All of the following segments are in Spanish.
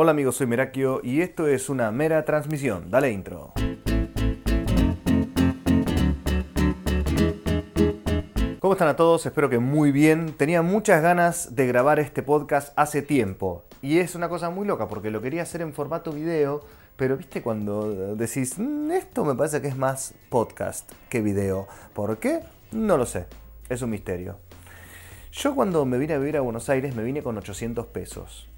Hola amigos, soy Merakio y esto es una mera transmisión. Dale intro. ¿Cómo están a todos? Espero que muy bien. Tenía muchas ganas de grabar este podcast hace tiempo. Y es una cosa muy loca porque lo quería hacer en formato video, pero viste cuando decís, "Mm, esto me parece que es más podcast que video. ¿Por qué? No lo sé. Es un misterio. Yo cuando me vine a vivir a Buenos Aires me vine con 800 pesos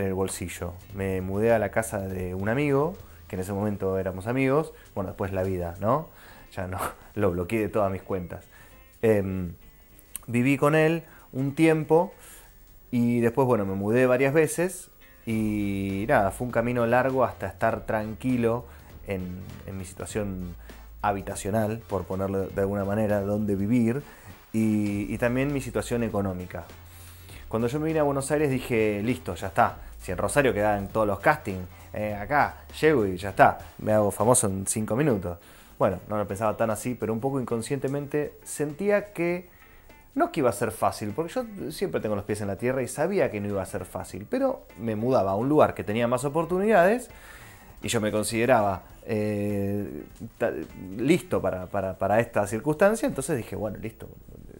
en el bolsillo. Me mudé a la casa de un amigo, que en ese momento éramos amigos. Bueno, después la vida, ¿no? Ya no, lo bloqueé de todas mis cuentas. Em, viví con él un tiempo y después, bueno, me mudé varias veces y nada, fue un camino largo hasta estar tranquilo en, mi situación habitacional, por ponerlo de alguna manera, donde vivir y también mi situación económica. Cuando yo me vine a Buenos Aires dije, listo, ya está. Si en Rosario quedaban todos los castings, eh, acá llego y ya está. Me hago famoso en cinco minutos. Bueno, no lo pensaba tan así, pero un poco inconscientemente sentía que no que iba a ser fácil, porque yo siempre tengo los pies en la tierra y sabía que no iba a ser fácil, pero me mudaba a un lugar que tenía más oportunidades y yo me consideraba eh, listo para, para- esta circunstancia, entonces dije, bueno, listo,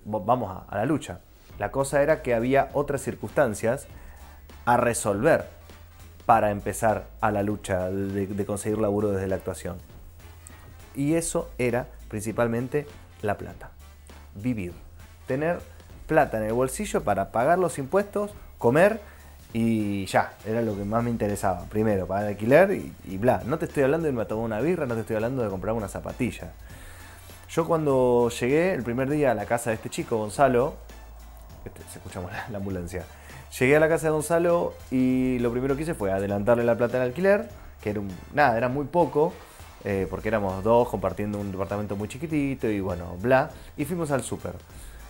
vamos a la lucha. La cosa era que había otras circunstancias a resolver para empezar a la lucha de, conseguir laburo desde la actuación. Y eso era principalmente la plata. Vivir. Tener plata en el bolsillo para pagar los impuestos, comer y ya. Era lo que más me interesaba. Primero, el alquiler y, y bla. No te estoy hablando de irme a tomar una birra, no te estoy hablando de comprar una zapatilla. Yo cuando llegué el primer día a la casa de este chico, Gonzalo, este, se escuchamos la ambulancia. Llegué a la casa de Gonzalo y lo primero que hice fue adelantarle la plata del alquiler, que era un, nada, era muy poco, eh, porque éramos dos compartiendo un departamento muy chiquitito y bueno, bla. Y fuimos al súper.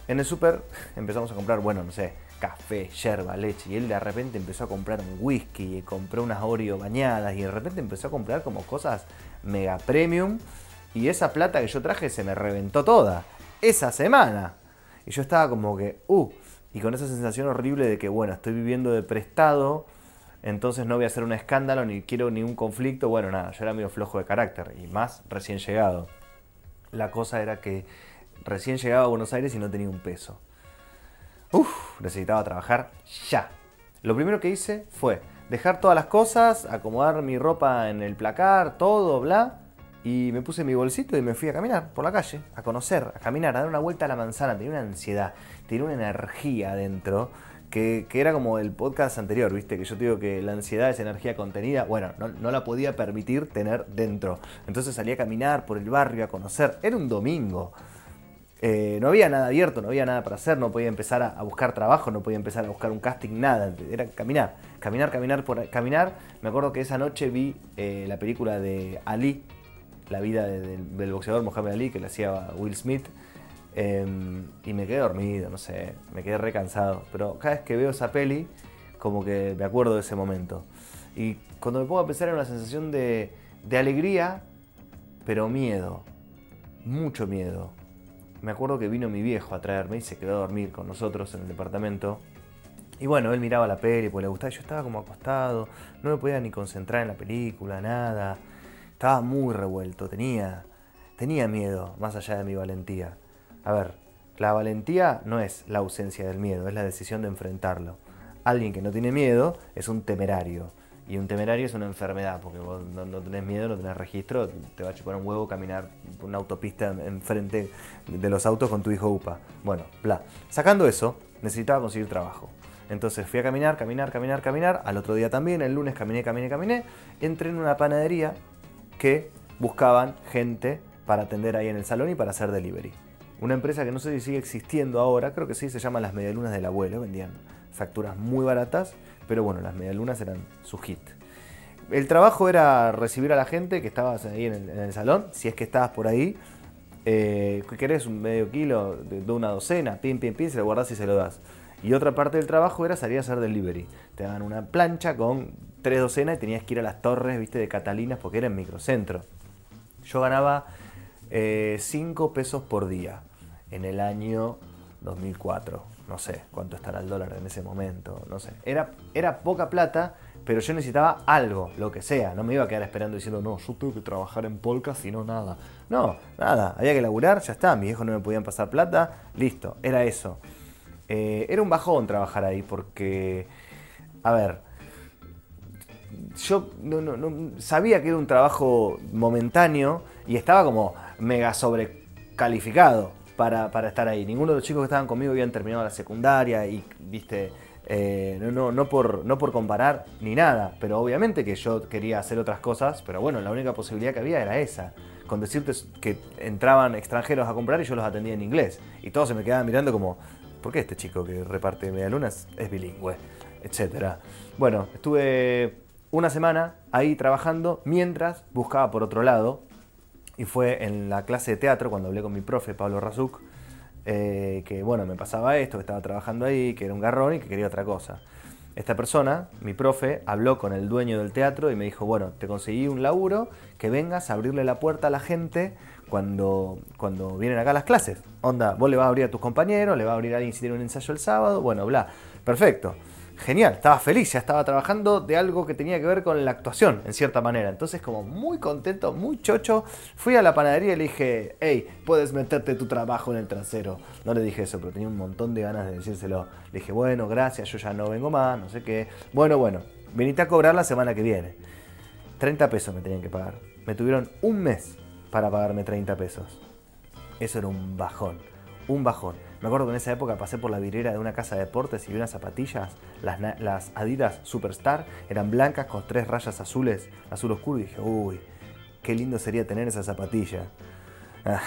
En el súper empezamos a comprar, bueno, no sé, café, yerba, leche. Y él de repente empezó a comprar un whisky, y compró unas Oreo bañadas y de repente empezó a comprar como cosas mega premium. Y esa plata que yo traje se me reventó toda. Esa semana. Y yo estaba como que, uh, y con esa sensación horrible de que, bueno, estoy viviendo de prestado, entonces no voy a hacer un escándalo ni quiero ningún conflicto. Bueno, nada, yo era medio flojo de carácter y más recién llegado. La cosa era que recién llegaba a Buenos Aires y no tenía un peso. Uf, necesitaba trabajar ya. Lo primero que hice fue dejar todas las cosas, acomodar mi ropa en el placar, todo, bla. Y me puse mi bolsito y me fui a caminar por la calle, a conocer, a caminar, a dar una vuelta a la manzana. Tenía una ansiedad, tenía una energía adentro que, que era como el podcast anterior, ¿viste? Que yo te digo que la ansiedad es energía contenida. Bueno, no, no la podía permitir tener dentro. Entonces salí a caminar por el barrio, a conocer. Era un domingo. Eh, no había nada abierto, no había nada para hacer, no podía empezar a, a buscar trabajo, no podía empezar a buscar un casting, nada. Era caminar, caminar, caminar, por caminar. Me acuerdo que esa noche vi eh, la película de Ali, la vida de- del- del boxeador Mohamed Ali, que le hacía Will Smith. Eh, y me quedé dormido, no sé, me quedé recansado. Pero cada vez que veo esa peli, como que me acuerdo de ese momento. Y cuando me pongo a pensar en una sensación de, alegría, pero miedo, mucho miedo. Me acuerdo que vino mi viejo a traerme y se quedó a dormir con nosotros en el departamento. Y bueno, él miraba la peli, pues le gustaba. Yo estaba como acostado, no me podía ni concentrar en la película, nada. Estaba muy revuelto, tenía, tenía miedo, más allá de mi valentía. A ver, la valentía no es la ausencia del miedo, es la decisión de enfrentarlo. Alguien que no tiene miedo es un temerario. Y un temerario es una enfermedad, porque vos no, no tenés miedo, no tenés registro, te va a chupar un huevo caminar una autopista enfrente de los autos con tu hijo UPA. Bueno, bla. Sacando eso, necesitaba conseguir trabajo. Entonces fui a caminar, caminar, caminar, caminar. Al otro día también, el lunes caminé, caminé, caminé. Entré en una panadería que buscaban gente para atender ahí en el salón y para hacer delivery. Una empresa que no sé si sigue existiendo ahora, creo que sí, se llama Las Medialunas del Abuelo. Vendían facturas muy baratas, pero bueno, las medialunas eran su hit. El trabajo era recibir a la gente que estabas ahí en el, salón, si es que estabas por ahí. Eh, ¿qué ¿Querés un medio kilo de, de una docena? Pim, pim, pim, se lo guardás y se lo das. Y otra parte del trabajo era salir a hacer delivery. Te daban una plancha con tres docenas y tenías que ir a las torres, viste, de Catalinas porque era en microcentro. Yo ganaba 5 pesos por día en el año 2004. No sé cuánto estará el dólar en ese momento, no sé. Era, era poca plata, pero yo necesitaba algo, lo que sea. No me iba a quedar esperando diciendo, no, yo tengo que trabajar en polka, si no nada. No, nada, había que laburar, ya está. Mis hijos no me podían pasar plata, listo, era eso. Eh, era un bajón trabajar ahí porque, a ver, yo no, sabía que era un trabajo momentáneo y estaba como mega sobrecalificado para, para estar ahí. Ninguno de los chicos que estaban conmigo habían terminado la secundaria y, viste, eh, no, no, no, por, no por comparar ni nada, pero obviamente que yo quería hacer otras cosas, pero bueno, la única posibilidad que había era esa. Con decirte que entraban extranjeros a comprar y yo los atendía en inglés. Y todos se me quedaban mirando como, ¿por qué este chico que reparte medialunas es bilingüe? Etcétera. Bueno, estuve una semana ahí trabajando mientras buscaba por otro lado. Y fue en la clase de teatro cuando hablé con mi profe, Pablo Razuk, eh, que bueno, me pasaba esto, que estaba trabajando ahí, que era un garrón y que quería otra cosa. Esta persona, mi profe, habló con el dueño del teatro y me dijo, bueno, te conseguí un laburo, que vengas a abrirle la puerta a la gente cuando, cuando vienen acá las clases. Onda, vos le vas a abrir a tus compañeros, le vas a abrir a alguien si tiene un ensayo el sábado, bueno, bla. Perfecto genial, estaba feliz, ya estaba trabajando de algo que tenía que ver con la actuación, en cierta manera. Entonces, como muy contento, muy chocho, fui a la panadería y le dije, hey, puedes meterte tu trabajo en el trasero. No le dije eso, pero tenía un montón de ganas de decírselo. Le dije, bueno, gracias, yo ya no vengo más, no sé qué. Bueno, bueno, venite a cobrar la semana que viene. 30 pesos me tenían que pagar. Me tuvieron un mes para pagarme 30 pesos. Eso era un bajón, un bajón. Me acuerdo que en esa época pasé por la vidriera de una casa de deportes y vi unas zapatillas, las, Adidas Superstar, eran blancas con tres rayas azules, azul oscuro, y dije, uy, qué lindo sería tener esa zapatilla. Ah,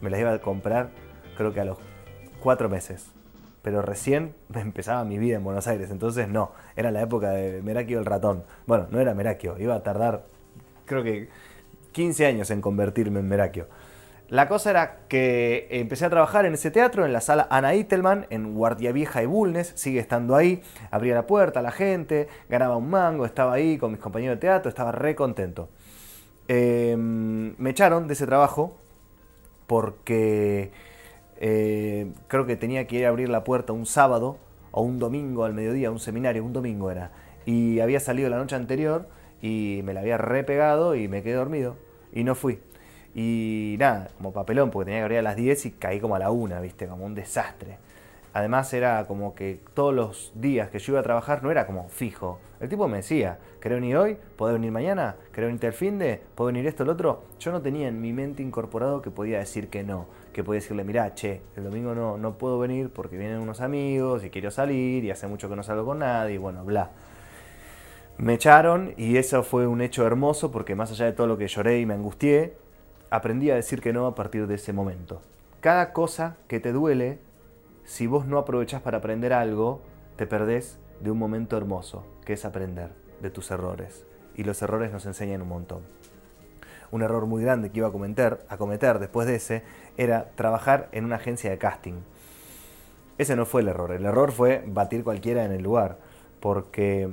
me las iba a comprar creo que a los cuatro meses. Pero recién empezaba mi vida en Buenos Aires, entonces no, era la época de Merakio el ratón. Bueno, no era Merakio, iba a tardar creo que 15 años en convertirme en Merakio. La cosa era que empecé a trabajar en ese teatro, en la sala Ana Itelman, en Guardia Vieja y Bulnes, sigue estando ahí, abría la puerta a la gente, ganaba un mango, estaba ahí con mis compañeros de teatro, estaba re contento. Em, me echaron de ese trabajo porque eh, creo que tenía que ir a abrir la puerta un sábado o un domingo al mediodía, un seminario, un domingo era. Y había salido la noche anterior y me la había repegado y me quedé dormido y no fui. Y nada, como papelón, porque tenía que abrir a las 10 y caí como a la 1, ¿viste? Como un desastre. Además era como que todos los días que yo iba a trabajar no era como fijo. El tipo me decía, ¿querés venir hoy? ¿Podés venir mañana? ¿Querés venir el fin de? ¿Puedo venir esto, el otro? Yo no tenía en mi mente incorporado que podía decir que no. Que podía decirle, mirá, che, el domingo no, no puedo venir porque vienen unos amigos y quiero salir y hace mucho que no salgo con nadie y bueno, bla. Me echaron y eso fue un hecho hermoso porque más allá de todo lo que lloré y me angustié, aprendí a decir que no a partir de ese momento. Cada cosa que te duele, si vos no aprovechás para aprender algo, te perdés de un momento hermoso, que es aprender de tus errores. Y los errores nos enseñan un montón. Un error muy grande que iba a cometer, a cometer después de ese era trabajar en una agencia de casting. Ese no fue el error, el error fue batir cualquiera en el lugar, porque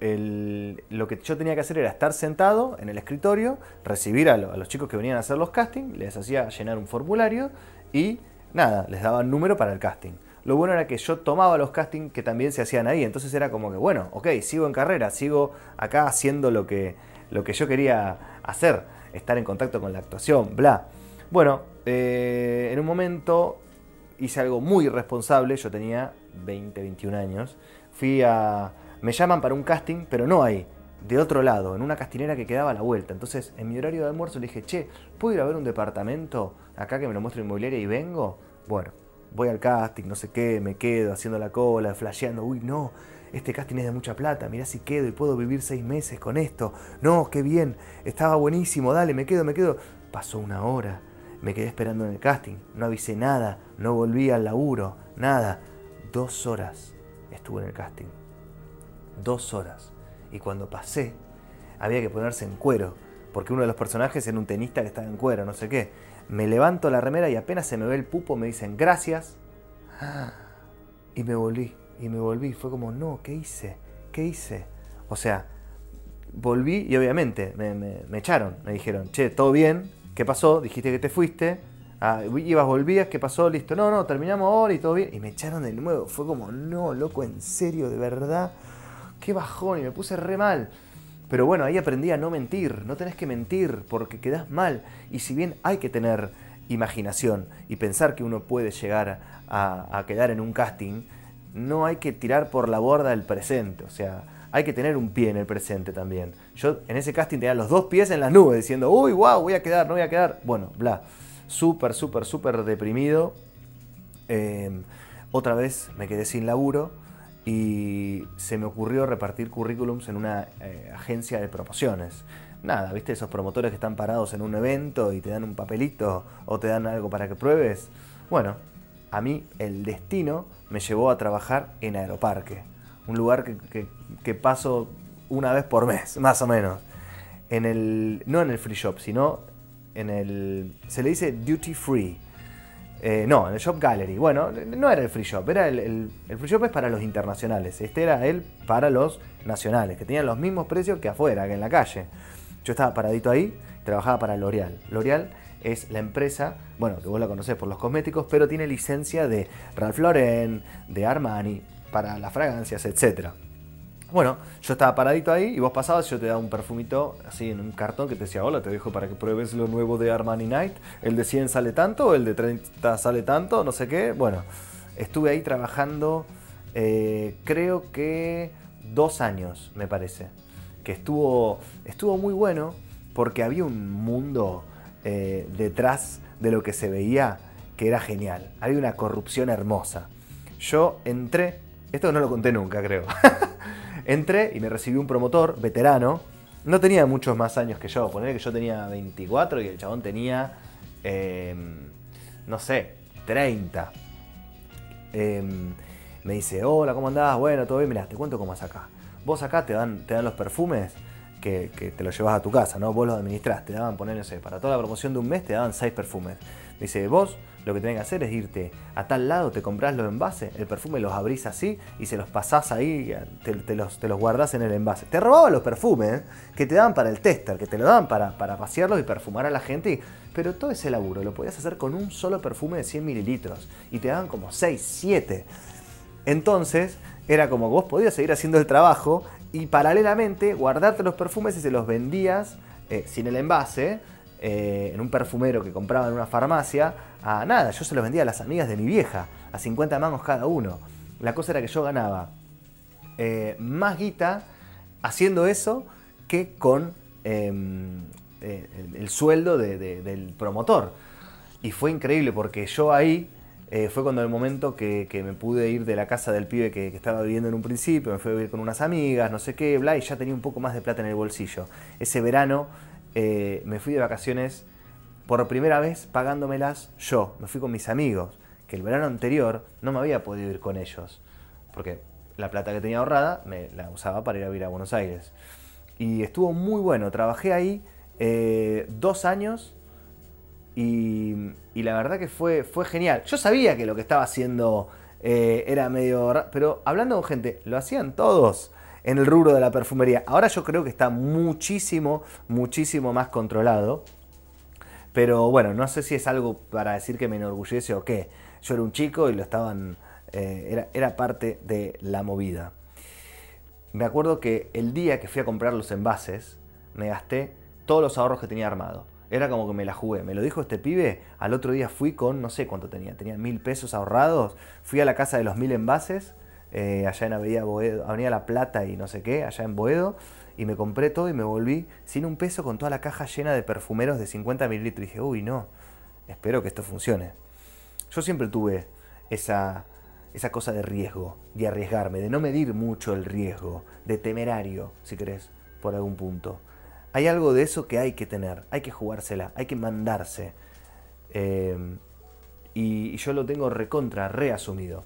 lo que yo tenía que hacer era estar sentado en el escritorio, recibir a, los chicos que venían a hacer los castings, les hacía llenar un formulario y nada, les daba un número para el casting. Lo bueno era que yo tomaba los castings que también se hacían ahí, entonces era como que, bueno, ok, sigo en carrera, sigo acá haciendo lo que, lo que yo quería hacer, estar en contacto con la actuación, bla. Bueno, eh, en un momento hice algo muy irresponsable, yo tenía 20, 21 años, fui a me llaman para un casting, pero no ahí, de otro lado, en una castinera que quedaba a la vuelta. Entonces, en mi horario de almuerzo le dije, che, ¿puedo ir a ver un departamento acá que me lo muestre inmobiliaria y vengo? Bueno, voy al casting, no sé qué, me quedo haciendo la cola, flasheando, uy, no, este casting es de mucha plata, mirá si quedo y puedo vivir seis meses con esto. No, qué bien, estaba buenísimo, dale, me quedo, me quedo. Pasó una hora, me quedé esperando en el casting, no avisé nada, no volví al laburo, nada. Dos horas estuve en el casting dos horas. Y cuando pasé, había que ponerse en cuero, porque uno de los personajes era un tenista que estaba en cuero, no sé qué. Me levanto la remera y apenas se me ve el pupo, me dicen gracias. Y me volví, y me volví. Fue como, no, ¿qué hice? ¿Qué hice? O sea, volví y obviamente me, me echaron. Me dijeron, che, ¿todo bien? ¿Qué pasó? Dijiste que te fuiste. Ah, ibas, volvías, ¿qué pasó? Listo. No, no, terminamos ahora y todo bien. Y me echaron de nuevo. Fue como, no, loco, en serio, de verdad. Qué bajón, y me puse re mal. Pero bueno, ahí aprendí a no mentir, no tenés que mentir porque quedás mal. Y si bien hay que tener imaginación y pensar que uno puede llegar a, quedar en un casting, no hay que tirar por la borda el presente, o sea, hay que tener un pie en el presente también. Yo en ese casting tenía los dos pies en las nubes diciendo, uy, wow, voy a quedar, no voy a quedar. Bueno, bla, súper, súper, súper deprimido. Em, otra vez me quedé sin laburo y se me ocurrió repartir currículums en una eh, agencia de promociones nada, ¿viste? Esos promotores que están parados en un evento y te dan un papelito o te dan algo para que pruebes. Bueno, a mí el destino me llevó a trabajar en Aeroparque, un lugar que, paso una vez por mes, más o menos. En el, no en el free shop, sino en el... Se le dice duty free. Eh, no, en el Shop Gallery. Bueno, no era el free shop, era el, el, el, free shop es para los internacionales. Este era el para los nacionales, que tenían los mismos precios que afuera, que en la calle. Yo estaba paradito ahí, trabajaba para L'Oreal. L'Oreal es la empresa, bueno, que vos la conocés por los cosméticos, pero tiene licencia de Ralph Lauren, de Armani, para las fragancias, etc. Bueno, yo estaba paradito ahí y vos pasabas yo te daba un perfumito así en un cartón que te decía, hola, te dejo para que pruebes lo nuevo de Armani Night. El de 100 sale tanto, el de 30 sale tanto, no sé qué. Bueno, estuve ahí trabajando eh, creo que dos años, me parece que estuvo, estuvo muy bueno porque había un mundo eh, detrás de lo que se veía que era genial. Había una corrupción hermosa. Yo entré, esto no lo conté nunca creo, entré y me recibió un promotor veterano, no tenía muchos más años que yo, poner que yo tenía 24 y el chabón tenía, em, no sé, 30. Em, me dice, hola, ¿cómo andás? Bueno, todo bien, mirá, te cuento cómo es acá. Vos acá te dan, te dan los perfumes que, te los llevas a tu casa, ¿no? Vos los administrás, te daban, poner, no sé, para toda la promoción de un mes te daban seis perfumes. dice, vos lo que tenés que hacer es irte a tal lado, te comprás los envases, el perfume los abrís así y se los pasás ahí, te, los, te los guardás en el envase. Te robaban los perfumes que te daban para el tester, que te lo daban para, para y perfumar a la gente. pero todo ese laburo lo podías hacer con un solo perfume de 100 mililitros y te daban como 6, 7. Entonces, era como vos podías seguir haciendo el trabajo y paralelamente guardarte los perfumes y se los vendías eh, sin el envase eh, en un perfumero que compraba en una farmacia a nada, yo se los vendía a las amigas de mi vieja, a 50 mangos cada uno. La cosa era que yo ganaba eh, más guita haciendo eso que con em, el, sueldo del promotor. Y fue increíble porque yo ahí eh, fue cuando el momento que, me pude ir de la casa del pibe que, estaba viviendo en un principio, me fui a vivir con unas amigas, no sé qué, bla, y ya tenía un poco más de plata en el bolsillo. Ese verano eh, me fui de vacaciones por primera vez pagándomelas yo, me fui con mis amigos, que el verano anterior no me había podido ir con ellos, porque la plata que tenía ahorrada me la usaba para ir a vivir a Buenos Aires. Y estuvo muy bueno, trabajé ahí eh, dos años y, la verdad que fue, fue genial. Yo sabía que lo que estaba haciendo eh, era medio... Pero hablando con gente, lo hacían todos en el rubro de la perfumería. Ahora yo creo que está muchísimo, muchísimo más controlado. Pero bueno, no sé si es algo para decir que me enorgullece o qué. Yo era un chico y lo estaban... Eh, era, era parte de la movida. Me acuerdo que el día que fui a comprar los envases, me gasté todos los ahorros que tenía armado. Era como que me la jugué. Me lo dijo este pibe. Al otro día fui con, no sé cuánto tenía, tenía mil pesos ahorrados. Fui a la casa de los mil envases, eh, allá en Avenida, Boedo, Avenida La Plata y no sé qué, allá en Boedo. Y me compré todo y me volví sin un peso con toda la caja llena de perfumeros de 50 mililitros. Y dije, uy, no, espero que esto funcione. Yo siempre tuve esa, esa cosa de riesgo, de arriesgarme, de no medir mucho el riesgo, de temerario, si querés, por algún punto. Hay algo de eso que hay que tener, hay que jugársela, hay que mandarse. Em, y, yo lo tengo recontra, reasumido.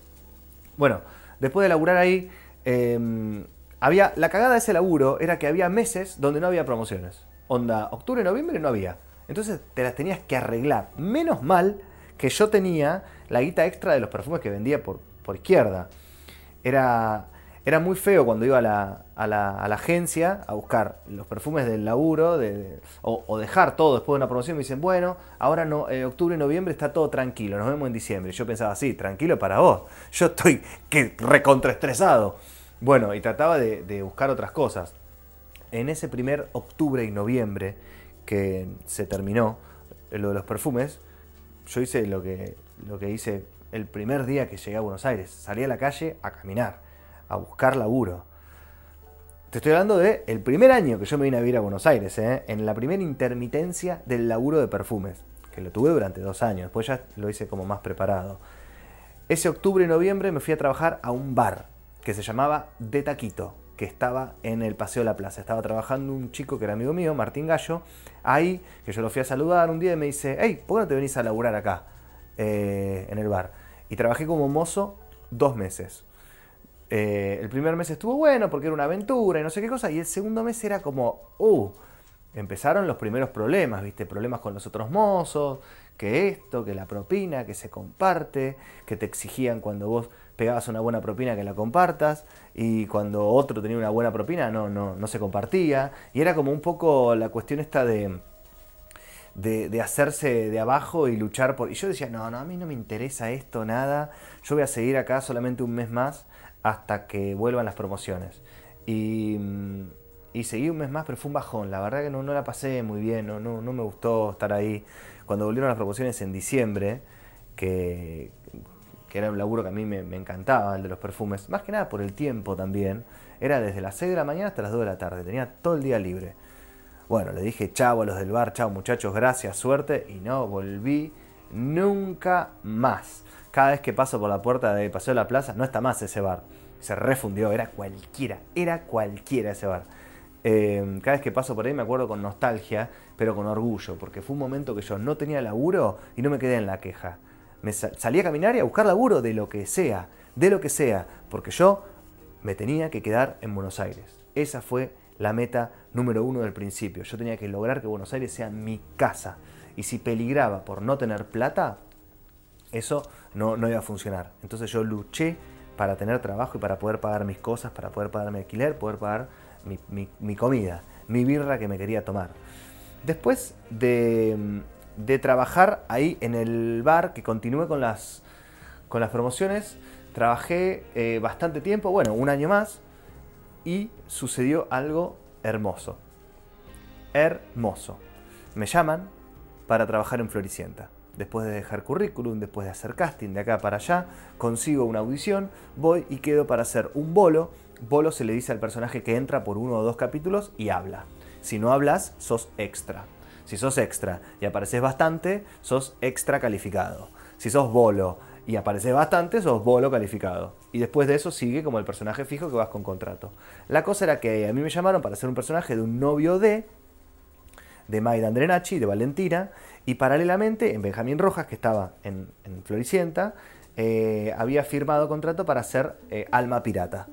Bueno, después de laburar ahí, em, había, la cagada de ese laburo era que había meses donde no había promociones. Onda, octubre, noviembre no había. Entonces te las tenías que arreglar. Menos mal que yo tenía la guita extra de los perfumes que vendía por, por izquierda. Era, era muy feo cuando iba a la, a la, agencia a buscar los perfumes del laburo de, o, dejar todo después de una promoción. Me dicen, bueno, ahora no, eh, octubre y noviembre está todo tranquilo, nos vemos en diciembre. Yo pensaba, sí, tranquilo para vos. Yo estoy que recontraestresado. Bueno, y trataba de, buscar otras cosas. En ese primer octubre y noviembre que se terminó lo de los perfumes, yo hice lo que, lo que hice el primer día que llegué a Buenos Aires. Salí a la calle a caminar, a buscar laburo. Te estoy hablando de el primer año que yo me vine a vivir a Buenos Aires, ¿eh? en la primera intermitencia del laburo de perfumes, que lo tuve durante dos años, después ya lo hice como más preparado. Ese octubre y noviembre me fui a trabajar a un bar que se llamaba De Taquito, que estaba en el Paseo de la Plaza. Estaba trabajando un chico que era amigo mío, Martín Gallo, ahí, que yo lo fui a saludar un día y me dice, hey, ¿por qué no te venís a laburar acá, eh, en el bar? Y trabajé como mozo dos meses. Eh, el primer mes estuvo bueno porque era una aventura y no sé qué cosa, y el segundo mes era como, uh, empezaron los primeros problemas, ¿viste? Problemas con los otros mozos, que esto, que la propina, que se comparte, que te exigían cuando vos pegabas una buena propina que la compartas y cuando otro tenía una buena propina no, no, no se compartía. Y era como un poco la cuestión esta de, de, hacerse de abajo y luchar por... Y yo decía, no, no, a mí no me interesa esto, nada. Yo voy a seguir acá solamente un mes más hasta que vuelvan las promociones. Y, y seguí un mes más, pero fue un bajón. La verdad que no, no la pasé muy bien, no, no, no me gustó estar ahí cuando volvieron las promociones en diciembre, que, era un laburo que a mí me, encantaba, el de los perfumes, más que nada por el tiempo también, era desde las 6 de la mañana hasta las 2 de la tarde, tenía todo el día libre. Bueno, le dije chao a los del bar, chao muchachos, gracias, suerte, y no volví nunca más. Cada vez que paso por la puerta de Paseo de la Plaza, no está más ese bar. Se refundió, era cualquiera, era cualquiera ese bar. Em, cada vez que paso por ahí me acuerdo con nostalgia, pero con orgullo, porque fue un momento que yo no tenía laburo y no me quedé en la queja. Me salí a caminar y a buscar laburo de lo que sea, de lo que sea, porque yo me tenía que quedar en Buenos Aires. Esa fue la meta número uno del principio. Yo tenía que lograr que Buenos Aires sea mi casa. Y si peligraba por no tener plata, eso no, no iba a funcionar. Entonces yo luché para tener trabajo y para poder pagar mis cosas, para poder pagar mi alquiler, poder pagar mi, comida, mi birra que me quería tomar. Después de, trabajar ahí en el bar, que continué con las, con las promociones, trabajé eh, bastante tiempo, bueno, un año más, y sucedió algo hermoso. Hermoso. Me llaman para trabajar en Floricienta. Después de dejar currículum, después de hacer casting de acá para allá, consigo una audición, voy y quedo para hacer un bolo Bolo se le dice al personaje que entra por uno o dos capítulos y habla. Si no hablas, sos extra. Si sos extra y apareces bastante, sos extra calificado. Si sos bolo y apareces bastante, sos bolo calificado. Y después de eso sigue como el personaje fijo que vas con contrato. La cosa era que a mí me llamaron para ser un personaje de un novio de de Maida Andrenachi, de Valentina, y paralelamente en Benjamín Rojas, que estaba en, Floricienta, eh, había firmado contrato para ser eh, Alma Pirata.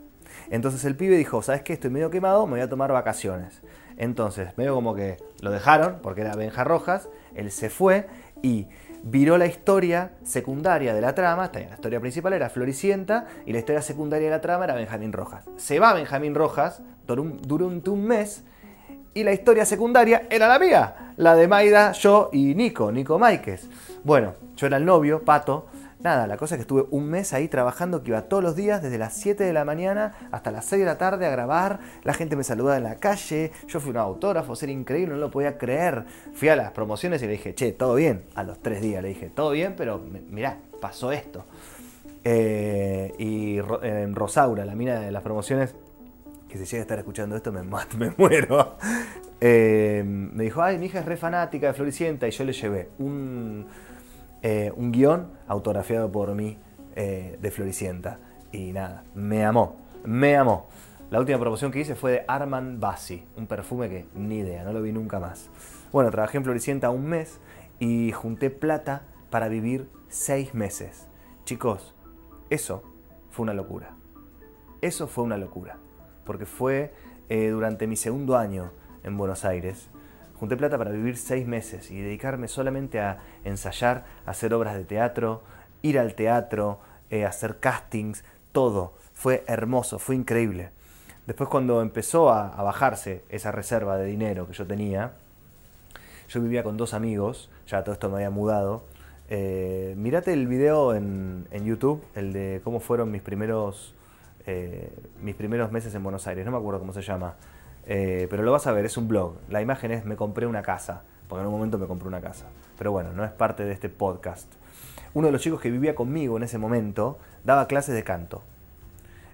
Entonces el pibe dijo, ¿sabes qué? Estoy medio quemado, me voy a tomar vacaciones. Entonces, medio como que lo dejaron, porque era Benja Rojas, él se fue y viró la historia secundaria de la trama, la historia principal era Floricienta y la historia secundaria de la trama era Benjamín Rojas. Se va Benjamín Rojas durante un mes y la historia secundaria era la mía, la de Maida, yo y Nico, Nico Maikes. Bueno, yo era el novio, Pato, Nada, la cosa es que estuve un mes ahí trabajando, que iba todos los días, desde las 7 de la mañana hasta las 6 de la tarde a grabar. La gente me saludaba en la calle, yo fui un autógrafo, era increíble, no lo podía creer. Fui a las promociones y le dije, che, todo bien. A los tres días le dije, todo bien, pero mirá, pasó esto. Eh, y Rosaura, la mina de las promociones, que si llega a estar escuchando esto me, me muero. Eh, me dijo, ay, mi hija es re fanática de Floricienta y yo le llevé un eh, un guion autografiado por mí eh, de Floricienta. Y nada, me amó, me amó. La última promoción que hice fue de Armand Bassi, un perfume que ni idea, no lo vi nunca más. Bueno, trabajé en Floricienta un mes y junté plata para vivir seis meses. Chicos, eso fue una locura. Eso fue una locura. Porque fue eh, durante mi segundo año en Buenos Aires Junté plata para vivir seis meses y dedicarme solamente a ensayar, hacer obras de teatro, ir al teatro, eh, hacer castings, todo. Fue hermoso, fue increíble. Después cuando empezó a, bajarse esa reserva de dinero que yo tenía, yo vivía con dos amigos, ya todo esto me había mudado. Eh, mirate el video en, YouTube, el de cómo fueron mis primeros eh, mis primeros meses en Buenos Aires, no me acuerdo cómo se llama, eh, pero lo vas a ver, es un blog. La imagen es me compré una casa, porque en un momento me compré una casa. Pero bueno, no es parte de este podcast. Uno de los chicos que vivía conmigo en ese momento daba clases de canto.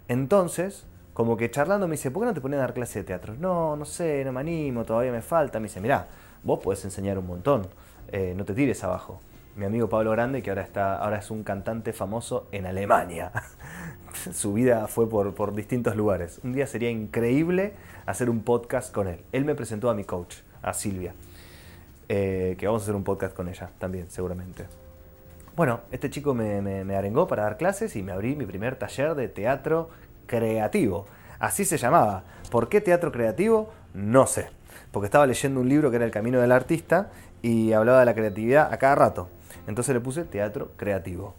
Entonces, como que charlando me dice, ¿por qué no te pones a dar clases de teatro? No, no sé, no me animo, todavía me falta. Me dice, mirá, vos podés enseñar un montón, eh, no te tires abajo. Mi amigo Pablo Grande, que ahora, está, ahora es un cantante famoso en Alemania. Su vida fue por, por distintos lugares. Un día sería increíble hacer un podcast con él. Él me presentó a mi coach, a Silvia, eh, que vamos a hacer un podcast con ella también, seguramente. Bueno, este chico me, me, arengó para dar clases y me abrí mi primer taller de teatro creativo. Así se llamaba. ¿Por qué teatro creativo? No sé. Porque estaba leyendo un libro que era El Camino del Artista y hablaba de la creatividad a cada rato. Entonces le puse teatro creativo.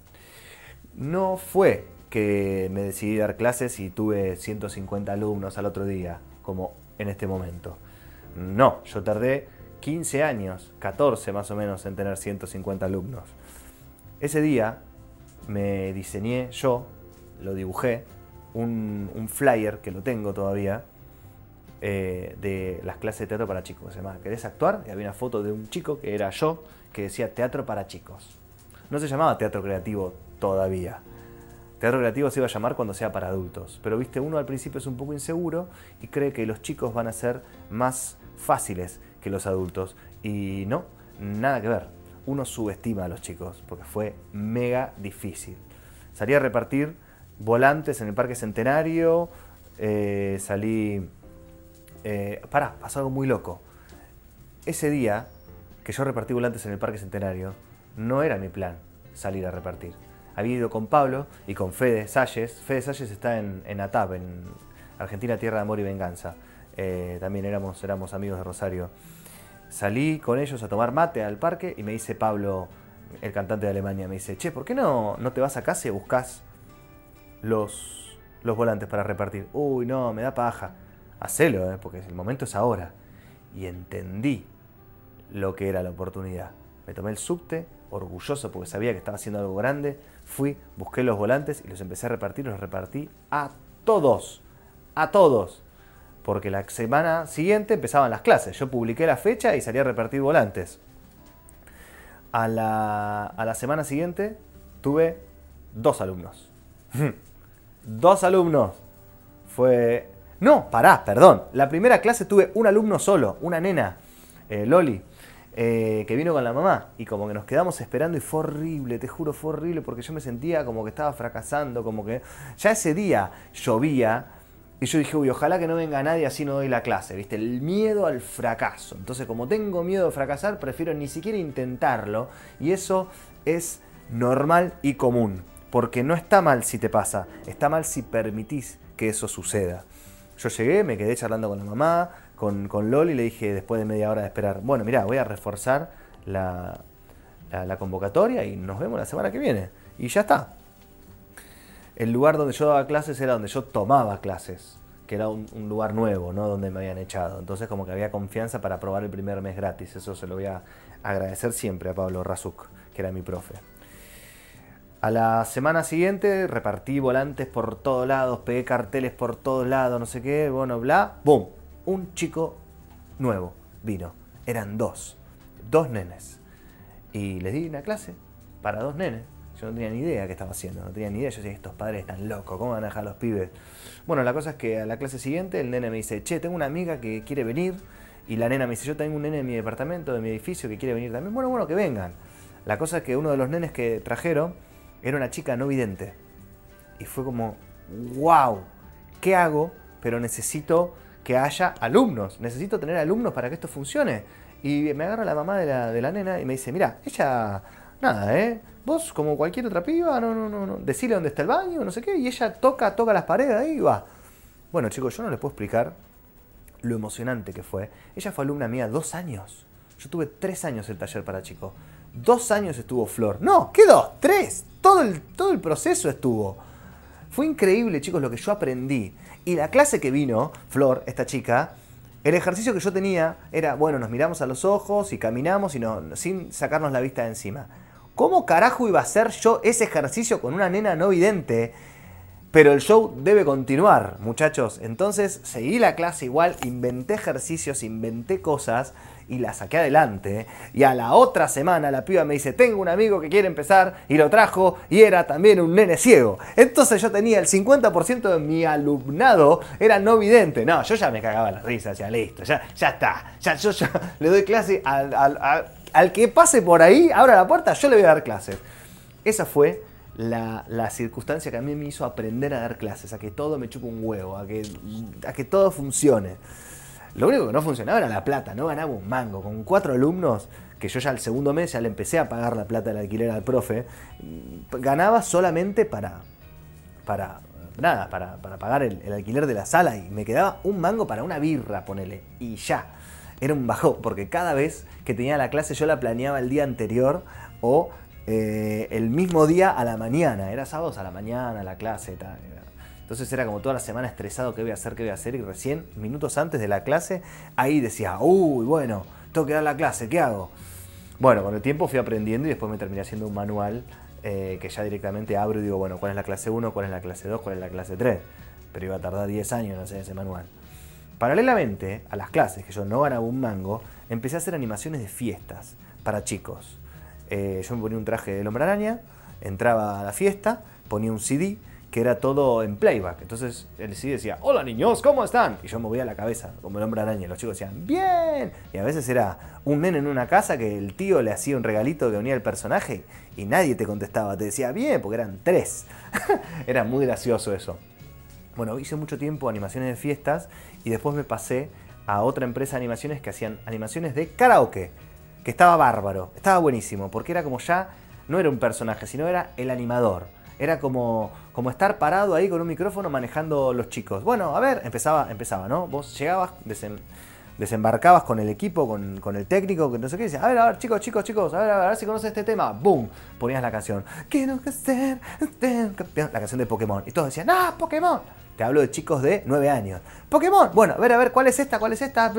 No fue que me decidí dar clases y tuve 150 alumnos al otro día, como en este momento. No, yo tardé 15 años, 14 más o menos, en tener 150 alumnos. Ese día me diseñé yo, lo dibujé, un, flyer que lo tengo todavía, eh, de las clases de teatro para chicos. Se llama ¿Querés actuar? Y había una foto de un chico que era yo, que decía teatro para chicos. No se llamaba teatro creativo todavía. Teatro creativo se iba a llamar cuando sea para adultos. Pero viste, uno al principio es un poco inseguro y cree que los chicos van a ser más fáciles que los adultos. Y no, nada que ver. Uno subestima a los chicos porque fue mega difícil. Salí a repartir volantes en el Parque Centenario. Eh, salí. Eh, pará, pasó algo muy loco. Ese día que yo repartí volantes en el Parque Centenario, no era mi plan salir a repartir. Había ido con Pablo y con Fede Salles. Fede Salles está en, en ATAP, en Argentina Tierra de Amor y Venganza. Eh, también éramos, éramos amigos de Rosario. Salí con ellos a tomar mate al parque y me dice Pablo, el cantante de Alemania, me dice, che, ¿por qué no, no te vas a casa y buscas los, los volantes para repartir? Uy, no, me da paja. Hacelo, eh, porque el momento es ahora. Y entendí lo que era la oportunidad. Me tomé el subte, orgulloso porque sabía que estaba haciendo algo grande. Fui, busqué los volantes y los empecé a repartir. Los repartí a todos. A todos. Porque la semana siguiente empezaban las clases. Yo publiqué la fecha y salí a repartir volantes. A la, a la semana siguiente tuve dos alumnos. dos alumnos. Fue... No, pará, perdón. La primera clase tuve un alumno solo, una nena, eh, Loli. Eh, que vino con la mamá y como que nos quedamos esperando y fue horrible, te juro, fue horrible porque yo me sentía como que estaba fracasando, como que ya ese día llovía y yo dije, uy, ojalá que no venga nadie así no doy la clase, ¿viste? El miedo al fracaso. Entonces como tengo miedo de fracasar, prefiero ni siquiera intentarlo y eso es normal y común, porque no está mal si te pasa, está mal si permitís que eso suceda. Yo llegué, me quedé charlando con la mamá, con, con Loli y le dije después de media hora de esperar, bueno, mira, voy a reforzar la, la, convocatoria y nos vemos la semana que viene. Y ya está. El lugar donde yo daba clases era donde yo tomaba clases, que era un, lugar nuevo, ¿no? Donde me habían echado. Entonces como que había confianza para probar el primer mes gratis. Eso se lo voy a agradecer siempre a Pablo Razuk, que era mi profe. A la semana siguiente repartí volantes por todos lados, pegué carteles por todos lados, no sé qué, bueno, bla, ¡boom! un chico nuevo vino. Eran dos, dos nenes. Y les di una clase para dos nenes. Yo no tenía ni idea qué estaba haciendo, no tenía ni idea. Yo decía, estos padres están locos, ¿cómo van a dejar a los pibes? Bueno, la cosa es que a la clase siguiente el nene me dice, che, tengo una amiga que quiere venir. Y la nena me dice, yo tengo un nene en mi departamento, de mi edificio, que quiere venir también. Bueno, bueno, que vengan. La cosa es que uno de los nenes que trajeron era una chica no vidente. Y fue como, wow, ¿qué hago? Pero necesito que haya alumnos. Necesito tener alumnos para que esto funcione. Y me agarra la mamá de la, de la nena y me dice, mira, ella, nada, ¿eh? Vos, como cualquier otra piba, no, no, no, no, decirle dónde está el baño, no sé qué, y ella toca, toca las paredes ahí y va. Bueno, chicos, yo no les puedo explicar lo emocionante que fue. Ella fue alumna mía dos años. Yo tuve tres años el taller para chicos. Dos años estuvo Flor. No, ¿qué dos? Tres. Todo el, todo el proceso estuvo. Fue increíble, chicos, lo que yo aprendí. Y la clase que vino, Flor, esta chica, el ejercicio que yo tenía era, bueno, nos miramos a los ojos y caminamos y no, sin sacarnos la vista de encima. ¿Cómo carajo iba a hacer yo ese ejercicio con una nena no vidente? Pero el show debe continuar, muchachos. Entonces seguí la clase igual, inventé ejercicios, inventé cosas y la saqué adelante. Y a la otra semana la piba me dice, tengo un amigo que quiere empezar y lo trajo y era también un nene ciego. Entonces yo tenía el 50% de mi alumnado era no vidente. No, yo ya me cagaba la risa, ya listo, ya, ya está. Ya, yo, le doy clase al, al, que pase por ahí, abra la puerta, yo le voy a dar clases. Esa fue la, circunstancia que a mí me hizo aprender a dar clases, a que todo me chupe un huevo, a que, a que todo funcione. Lo único que no funcionaba era la plata, no ganaba un mango. Con cuatro alumnos, que yo ya el segundo mes ya le empecé a pagar la plata del alquiler al profe, ganaba solamente para, para nada, para, pagar el, el, alquiler de la sala y me quedaba un mango para una birra, ponele, y ya. Era un bajón, porque cada vez que tenía la clase yo la planeaba el día anterior o eh, el mismo día a la mañana. Era sábados a la mañana la clase. Tal. Entonces era como toda la semana estresado, ¿qué voy a hacer? ¿Qué voy a hacer? Y recién, minutos antes de la clase, ahí decía, uy, bueno, tengo que dar la clase, ¿qué hago? Bueno, con el tiempo fui aprendiendo y después me terminé haciendo un manual eh, que ya directamente abro y digo, bueno, ¿cuál es la clase 1? ¿Cuál es la clase 2? ¿Cuál es la clase 3? Pero iba a tardar 10 años en hacer ese manual. Paralelamente a las clases, que yo no ganaba un mango, empecé a hacer animaciones de fiestas para chicos. Eh, yo me ponía un traje del hombre araña, entraba a la fiesta, ponía un CD que era todo en playback. Entonces el CD decía, hola niños, ¿cómo están? Y yo movía la cabeza como el hombre araña. Los chicos decían, bien. Y a veces era un nene en una casa que el tío le hacía un regalito que unía el personaje y nadie te contestaba. Te decía, bien, porque eran tres. era muy gracioso eso. Bueno, hice mucho tiempo animaciones de fiestas y después me pasé a otra empresa de animaciones que hacían animaciones de karaoke, que estaba bárbaro, estaba buenísimo, porque era como ya, no era un personaje, sino era el animador. Era como, como estar parado ahí con un micrófono manejando los chicos. Bueno, a ver, empezaba, empezaba, ¿no? Vos llegabas, desembarcabas con el equipo, con, el técnico, que no sé qué, decías, a ver, a ver, chicos, chicos, chicos, a ver, a ver, si conoces este tema. ¡Boom! Ponías la canción. Quiero ser La canción de Pokémon. Y todos decían, ¡ah, Pokémon! Te hablo de chicos de 9 años. Pokémon. Bueno, a ver, a ver, ¿cuál es esta? ¿Cuál es esta?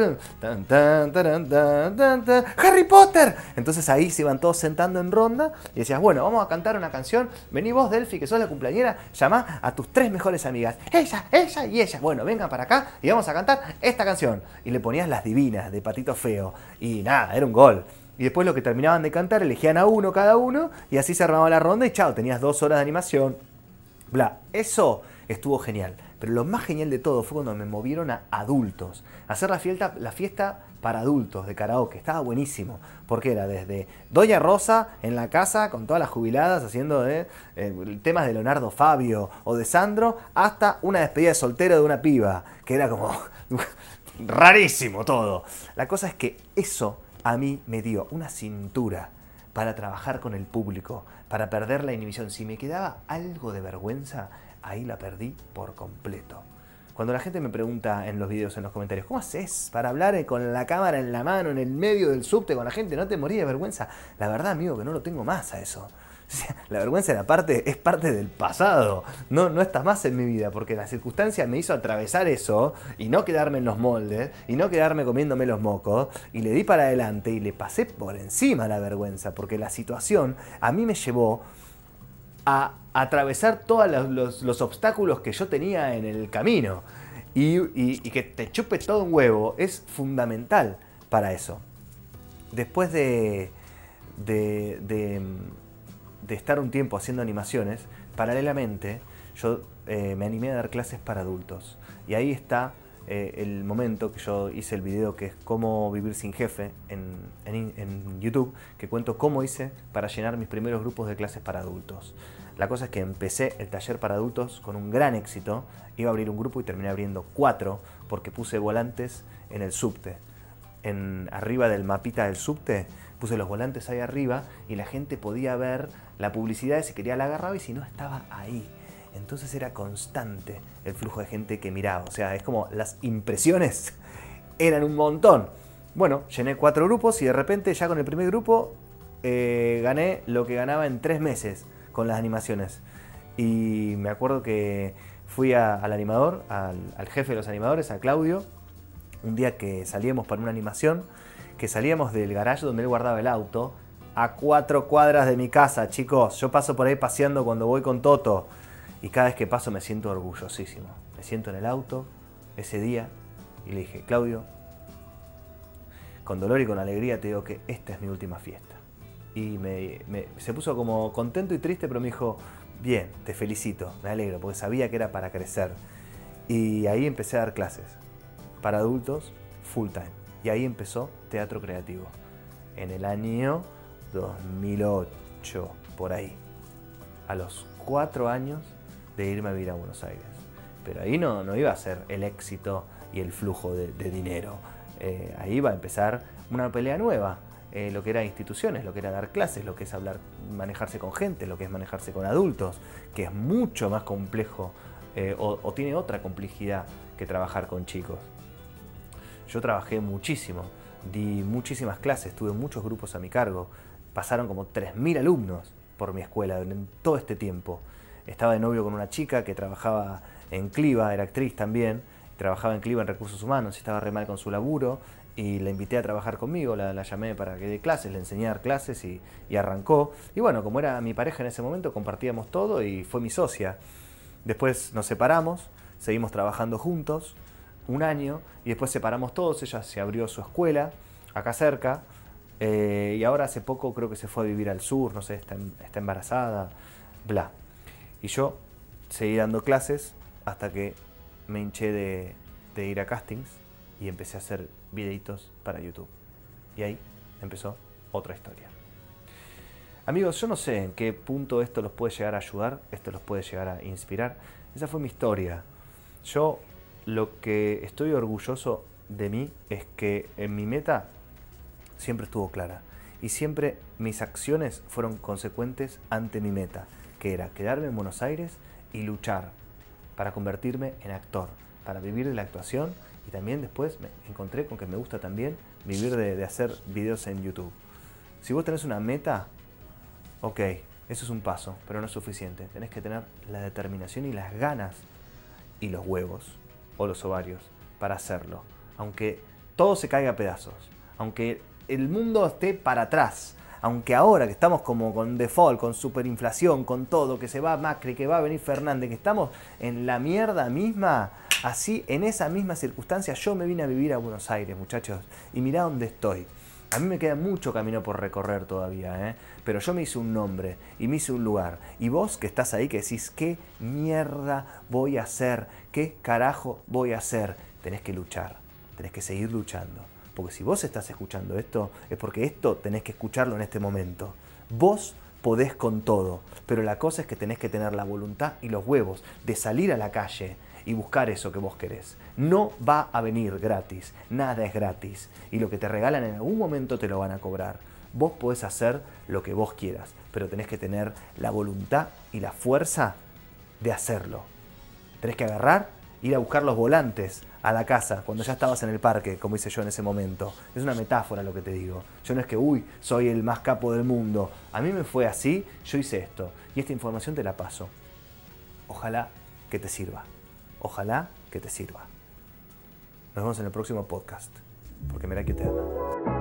Harry Potter. Entonces ahí se iban todos sentando en ronda y decías, bueno, vamos a cantar una canción. Vení vos, Delphi, que sos la cumpleañera. Llama a tus tres mejores amigas. Ella, ella y ella. Bueno, vengan para acá y vamos a cantar esta canción. Y le ponías las divinas de Patito Feo. Y nada, era un gol. Y después lo que terminaban de cantar, elegían a uno cada uno y así se armaba la ronda y chao, tenías dos horas de animación. Bla, eso estuvo genial. Pero lo más genial de todo fue cuando me movieron a adultos. hacer la fiesta, la fiesta para adultos de karaoke. Estaba buenísimo. Porque era desde Doña Rosa en la casa con todas las jubiladas haciendo eh, temas de Leonardo Fabio o de Sandro hasta una despedida de soltero de una piba. Que era como rarísimo todo. La cosa es que eso a mí me dio una cintura para trabajar con el público, para perder la inhibición. Si me quedaba algo de vergüenza, ahí la perdí por completo. Cuando la gente me pregunta en los videos, en los comentarios, ¿cómo haces para hablar con la cámara en la mano, en el medio del subte con la gente? ¿No te morí de vergüenza? La verdad, amigo, que no lo tengo más a eso. La vergüenza parte, es parte del pasado, no, no está más en mi vida, porque la circunstancia me hizo atravesar eso y no quedarme en los moldes y no quedarme comiéndome los mocos y le di para adelante y le pasé por encima la vergüenza, porque la situación a mí me llevó a atravesar todos los, obstáculos que yo tenía en el camino. Y, que te chupe todo un huevo es fundamental para eso. Después de, de, estar un tiempo haciendo animaciones, paralelamente yo eh, me animé a dar clases para adultos. Y ahí está eh, el momento que yo hice el video que es cómo vivir sin jefe en, en, YouTube, que cuento cómo hice para llenar mis primeros grupos de clases para adultos. La cosa es que empecé el taller para adultos con un gran éxito, iba a abrir un grupo y terminé abriendo cuatro porque puse volantes en el subte. En, arriba del mapita del subte puse los volantes ahí arriba y la gente podía ver la publicidad si quería la agarraba y si no estaba ahí. Entonces era constante el flujo de gente que miraba. O sea, es como las impresiones eran un montón. Bueno, llené cuatro grupos y de repente ya con el primer grupo eh, gané lo que ganaba en tres meses con las animaciones. Y me acuerdo que fui al animador, al, jefe de los animadores, a Claudio, un día que salíamos para una animación, que salíamos del garage donde él guardaba el auto, a cuatro cuadras de mi casa, chicos. Yo paso por ahí paseando cuando voy con Toto Y cada vez que paso me siento orgullosísimo. Me siento en el auto ese día y le dije, Claudio, con dolor y con alegría te digo que esta es mi última fiesta. Y me, se puso como contento y triste, pero me dijo, bien, te felicito, me alegro, porque sabía que era para crecer. Y ahí empecé a dar clases para adultos full time. Y ahí empezó Teatro Creativo. En el año 2008, por ahí. A los cuatro años de irme a vivir a Buenos Aires. Pero ahí no, no iba a ser el éxito y el flujo de, dinero. Eh, ahí iba a empezar una pelea nueva. Eh, lo que era instituciones, lo que era dar clases, lo que es hablar, manejarse con gente, lo que es manejarse con adultos, que es mucho más complejo eh, o, tiene otra complejidad que trabajar con chicos. Yo trabajé muchísimo, di muchísimas clases, tuve muchos grupos a mi cargo, pasaron como 3.000 alumnos por mi escuela en todo este tiempo. Estaba de novio con una chica que trabajaba en Cliva, era actriz también, trabajaba en Cliva en recursos humanos, estaba re mal con su laburo y la invité a trabajar conmigo, la, llamé para que dé clases, le enseñé a dar clases y, arrancó. Y bueno, como era mi pareja en ese momento, compartíamos todo y fue mi socia. Después nos separamos, seguimos trabajando juntos un año y después separamos todos, ella se abrió su escuela acá cerca eh, y ahora hace poco creo que se fue a vivir al sur, no sé, está, está embarazada, bla. Y yo seguí dando clases hasta que me hinché de, de ir a castings y empecé a hacer videitos para YouTube. Y ahí empezó otra historia. Amigos, yo no sé en qué punto esto los puede llegar a ayudar, esto los puede llegar a inspirar. Esa fue mi historia. Yo lo que estoy orgulloso de mí es que en mi meta siempre estuvo clara y siempre mis acciones fueron consecuentes ante mi meta, que era quedarme en Buenos Aires y luchar para convertirme en actor, para vivir de la actuación y también después me encontré con que me gusta también vivir de, hacer videos en YouTube. Si vos tenés una meta, ok, eso es un paso, pero no es suficiente. Tenés que tener la determinación y las ganas y los huevos o los ovarios para hacerlo. Aunque todo se caiga a pedazos, aunque el mundo esté para atrás, aunque ahora que estamos como con default, con superinflación, con todo, que se va Macri, que va a venir Fernández, que estamos en la mierda misma, así en esa misma circunstancia yo me vine a vivir a Buenos Aires, muchachos, y mirá dónde estoy. A mí me queda mucho camino por recorrer todavía, ¿eh? pero yo me hice un nombre y me hice un lugar. Y vos que estás ahí, que decís, ¿qué mierda voy a hacer? ¿Qué carajo voy a hacer? Tenés que luchar, tenés que seguir luchando. Porque si vos estás escuchando esto, es porque esto tenés que escucharlo en este momento. Vos podés con todo, pero la cosa es que tenés que tener la voluntad y los huevos de salir a la calle y buscar eso que vos querés. No va a venir gratis, nada es gratis. Y lo que te regalan en algún momento te lo van a cobrar. Vos podés hacer lo que vos quieras, pero tenés que tener la voluntad y la fuerza de hacerlo. Tenés que agarrar, ir a buscar los volantes a la casa cuando ya estabas en el parque, como hice yo en ese momento. Es una metáfora lo que te digo. Yo no es que, uy, soy el más capo del mundo. A mí me fue así, yo hice esto. Y esta información te la paso. Ojalá que te sirva. Ojalá que te sirva. Nos vemos en el próximo podcast, porque mira que te ama.